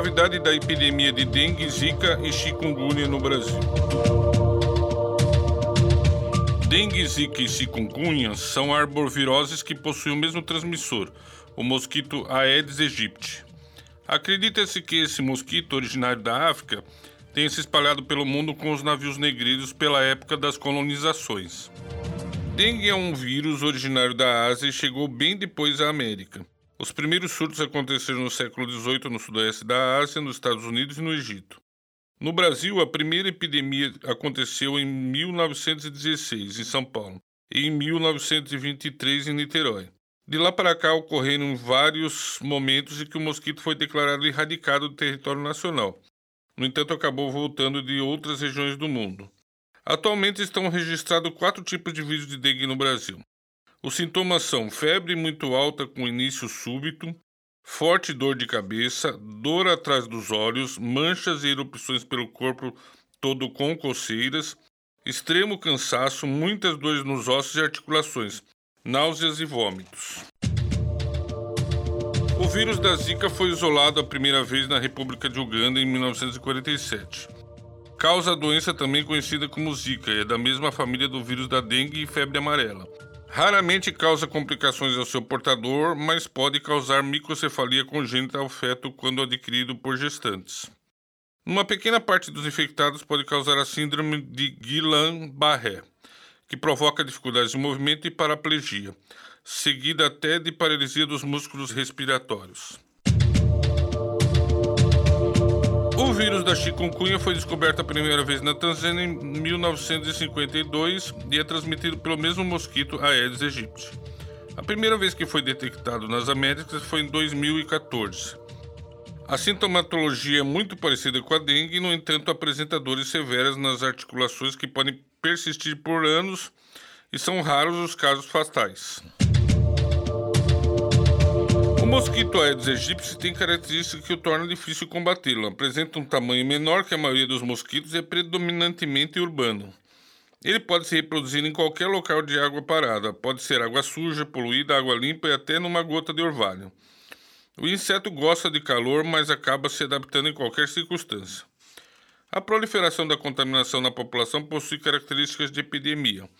gravidade da epidemia de dengue, zika e chikungunya no Brasil. Dengue, zika e chikungunya são arboviroses que possuem o mesmo transmissor, o mosquito Aedes aegypti. Acredita-se que esse mosquito, originário da África, tenha se espalhado pelo mundo com os navios negreiros pela época das colonizações. Dengue é um vírus originário da Ásia e chegou bem depois à América. Os primeiros surtos aconteceram no século XVIII no sudoeste da Ásia, nos Estados Unidos e no Egito. No Brasil, a primeira epidemia aconteceu em 1916, em São Paulo, e em 1923, em Niterói. De lá para cá ocorreram vários momentos em que o mosquito foi declarado erradicado do território nacional. No entanto, acabou voltando de outras regiões do mundo. Atualmente estão registrados quatro tipos de vírus de dengue no Brasil. Os sintomas são febre muito alta com início súbito, forte dor de cabeça, dor atrás dos olhos, manchas e erupções pelo corpo todo com coceiras, extremo cansaço, muitas dores nos ossos e articulações, náuseas e vômitos. O vírus da Zika foi isolado a primeira vez na República de Uganda em 1947. Causa a doença também conhecida como Zika, é da mesma família do vírus da dengue e febre amarela. Raramente causa complicações ao seu portador, mas pode causar microcefalia congênita ao feto quando adquirido por gestantes. Uma pequena parte dos infectados pode causar a síndrome de Guillain-Barré, que provoca dificuldades de movimento e paraplegia, seguida até de paralisia dos músculos respiratórios. O vírus da chikungunya foi descoberto a primeira vez na Tanzânia em 1952 e é transmitido pelo mesmo mosquito Aedes aegypti. A primeira vez que foi detectado nas Américas foi em 2014. A sintomatologia é muito parecida com a dengue, no entanto, apresenta dores severas nas articulações que podem persistir por anos e são raros os casos fatais mosquito Aedes aegypti tem características que o tornam difícil combatê-lo. Apresenta um tamanho menor que a maioria dos mosquitos e é predominantemente urbano. Ele pode se reproduzir em qualquer local de água parada, pode ser água suja, poluída, água limpa e até numa gota de orvalho. O inseto gosta de calor, mas acaba se adaptando em qualquer circunstância. A proliferação da contaminação na população possui características de epidemia.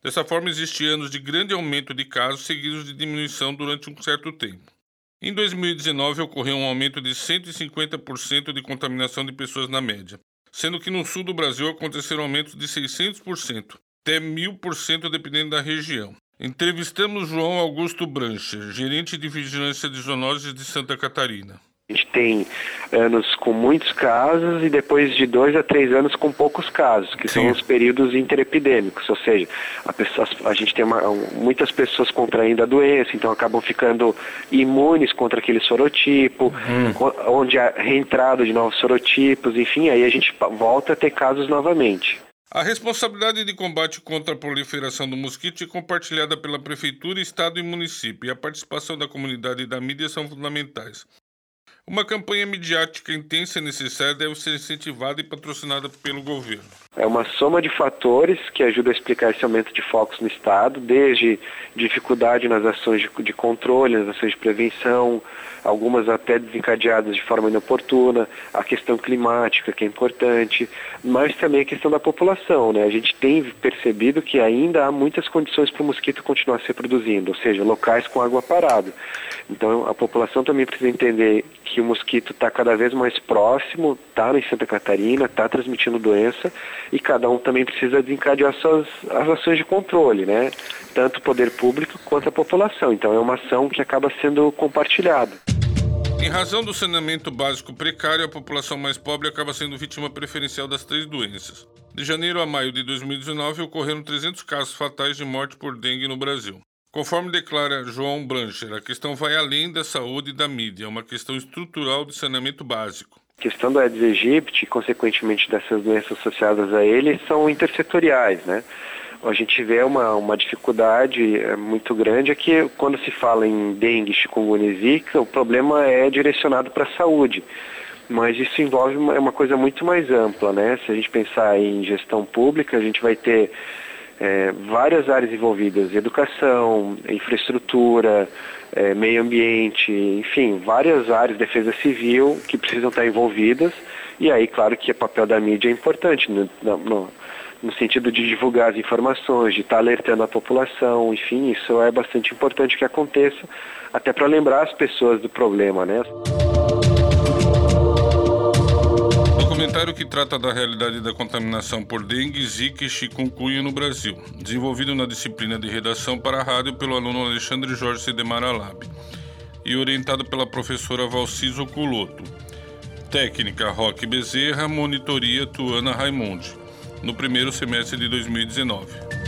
Dessa forma, existem anos de grande aumento de casos seguidos de diminuição durante um certo tempo. Em 2019, ocorreu um aumento de 150% de contaminação de pessoas na média, sendo que no sul do Brasil aconteceram aumentos de 600%, até 1000% dependendo da região. Entrevistamos João Augusto Brancher, gerente de vigilância de zoonoses de Santa Catarina. A gente tem anos com muitos casos e depois de dois a três anos com poucos casos, que Sim. são os períodos interepidêmicos, ou seja, a, pessoa, a gente tem uma, muitas pessoas contraindo a doença, então acabam ficando imunes contra aquele sorotipo, uhum. onde há reentrada de novos sorotipos, enfim, aí a gente volta a ter casos novamente. A responsabilidade de combate contra a proliferação do mosquito é compartilhada pela Prefeitura, Estado e município, e a participação da comunidade e da mídia são fundamentais. Uma campanha midiática intensa e necessária deve ser incentivada e patrocinada pelo governo. É uma soma de fatores que ajuda a explicar esse aumento de focos no Estado, desde dificuldade nas ações de, controle, nas ações de prevenção, algumas até desencadeadas de forma inoportuna, a questão climática, que é importante, mas também a questão da população. Né? A gente tem percebido que ainda há muitas condições para o mosquito continuar se reproduzindo, ou seja, locais com água parada. Então a população também precisa entender que o mosquito está cada vez mais próximo, está em Santa Catarina, está transmitindo doença e cada um também precisa desencadear suas as ações de controle, né? Tanto o poder público quanto a população. Então é uma ação que acaba sendo compartilhada. Em razão do saneamento básico precário, a população mais pobre acaba sendo vítima preferencial das três doenças. De janeiro a maio de 2019, ocorreram 300 casos fatais de morte por dengue no Brasil. Conforme declara João Brancher, a questão vai além da saúde e da mídia, é uma questão estrutural de saneamento básico. A questão do Aedes aegypti consequentemente, dessas doenças associadas a ele são intersetoriais, né? A gente vê uma, uma dificuldade é, muito grande é que quando se fala em dengue, chikungunya e zika, o problema é direcionado para a saúde. Mas isso envolve uma, é uma coisa muito mais ampla, né? Se a gente pensar em gestão pública, a gente vai ter é, várias áreas envolvidas, educação, infraestrutura, é, meio ambiente, enfim, várias áreas, defesa civil, que precisam estar envolvidas. E aí, claro que o papel da mídia é importante, no, no, no sentido de divulgar as informações, de estar alertando a população, enfim, isso é bastante importante que aconteça, até para lembrar as pessoas do problema, né? Documentário que trata da realidade da contaminação por dengue, zika e chikungunya no Brasil, desenvolvido na disciplina de redação para a rádio pelo aluno Alexandre Jorge Sedemar Alab e orientado pela professora Valciso Culoto. Técnica Roque Bezerra, monitoria Tuana Raimundi, no primeiro semestre de 2019.